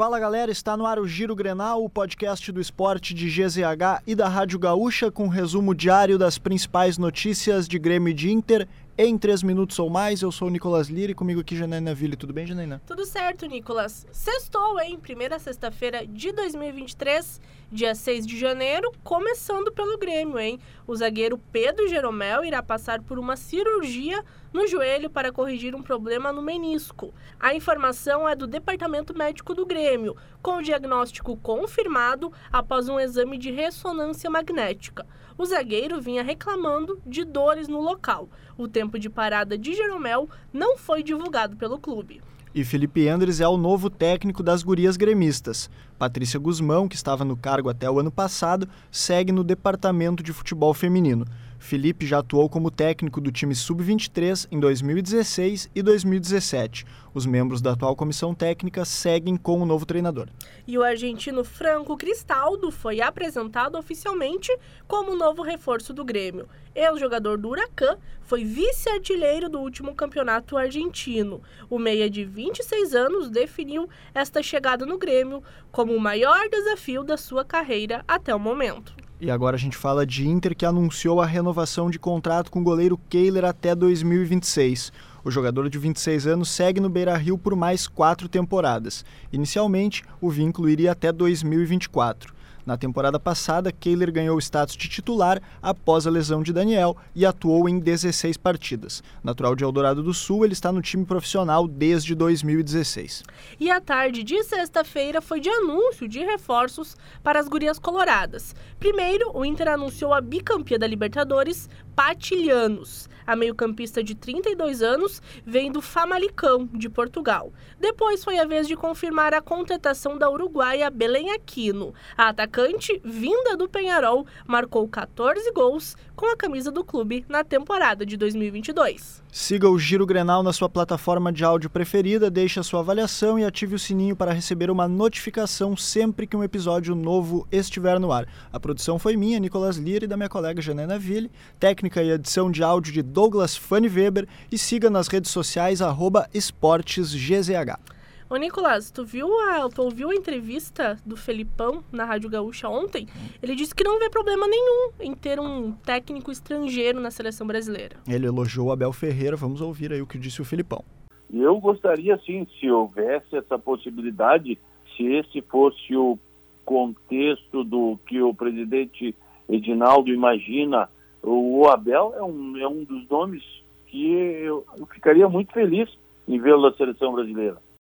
Fala galera, está no ar o Giro Grenal, o podcast do esporte de GZH e da Rádio Gaúcha, com resumo diário das principais notícias de Grêmio e de Inter em três minutos ou mais. Eu sou o Nicolas Lira e comigo aqui Janaina Ville. Tudo bem, Janaina? Tudo certo, Nicolas. Sextou, hein? Primeira sexta-feira de 2023, dia 6 de janeiro, começando pelo Grêmio, hein? O zagueiro Pedro Jeromel irá passar por uma cirurgia no joelho para corrigir um problema no menisco. A informação é do Departamento Médico do Grêmio, com o diagnóstico confirmado após um exame de ressonância magnética. O zagueiro vinha reclamando de dores no local. O tempo de parada de Jeromel não foi divulgado pelo clube. E Felipe Andres é o novo técnico das gurias gremistas. Patrícia Guzmão, que estava no cargo até o ano passado, segue no departamento de futebol feminino. Felipe já atuou como técnico do time sub-23 em 2016 e 2017. Os membros da atual comissão técnica seguem com o novo treinador. E o argentino Franco Cristaldo foi apresentado oficialmente como novo reforço do Grêmio. Ex-jogador do Huracan, foi vice-artilheiro do último campeonato argentino. O meia de 26 anos definiu esta chegada no Grêmio como o maior desafio da sua carreira até o momento. E agora a gente fala de Inter que anunciou a renovação de contrato com o goleiro Kehler até 2026. O jogador de 26 anos segue no Beira-Rio por mais quatro temporadas. Inicialmente, o vínculo iria até 2024. Na temporada passada, Kehler ganhou o status de titular após a lesão de Daniel e atuou em 16 partidas. Natural de Eldorado do Sul, ele está no time profissional desde 2016. E a tarde de sexta-feira foi de anúncio de reforços para as gurias coloradas. Primeiro, o Inter anunciou a bicampeã da Libertadores, Patilhanos. A meio-campista de 32 anos vem do Famalicão, de Portugal. Depois foi a vez de confirmar a contratação da uruguaia Belém Aquino. A atacante, vinda do Penharol, marcou 14 gols com a camisa do clube na temporada de 2022. Siga o Giro Grenal na sua plataforma de áudio preferida, deixe a sua avaliação e ative o sininho para receber uma notificação sempre que um episódio novo estiver no ar. A produção foi minha, Nicolas Lira, e da minha colega Janena Ville, técnica e edição de áudio de Douglas Fanny Weber e siga nas redes sociais arroba esportesgzh. Ô Nicolas, tu viu a, tu ouviu a entrevista do Felipão na Rádio Gaúcha ontem? Ele disse que não vê problema nenhum em ter um técnico estrangeiro na seleção brasileira. Ele elogiou o Abel Ferreira, vamos ouvir aí o que disse o Felipão. Eu gostaria sim, se houvesse essa possibilidade, se esse fosse o contexto do que o presidente Edinaldo imagina o Abel é um, é um dos nomes que eu, eu ficaria muito feliz em vê-lo na seleção brasileira.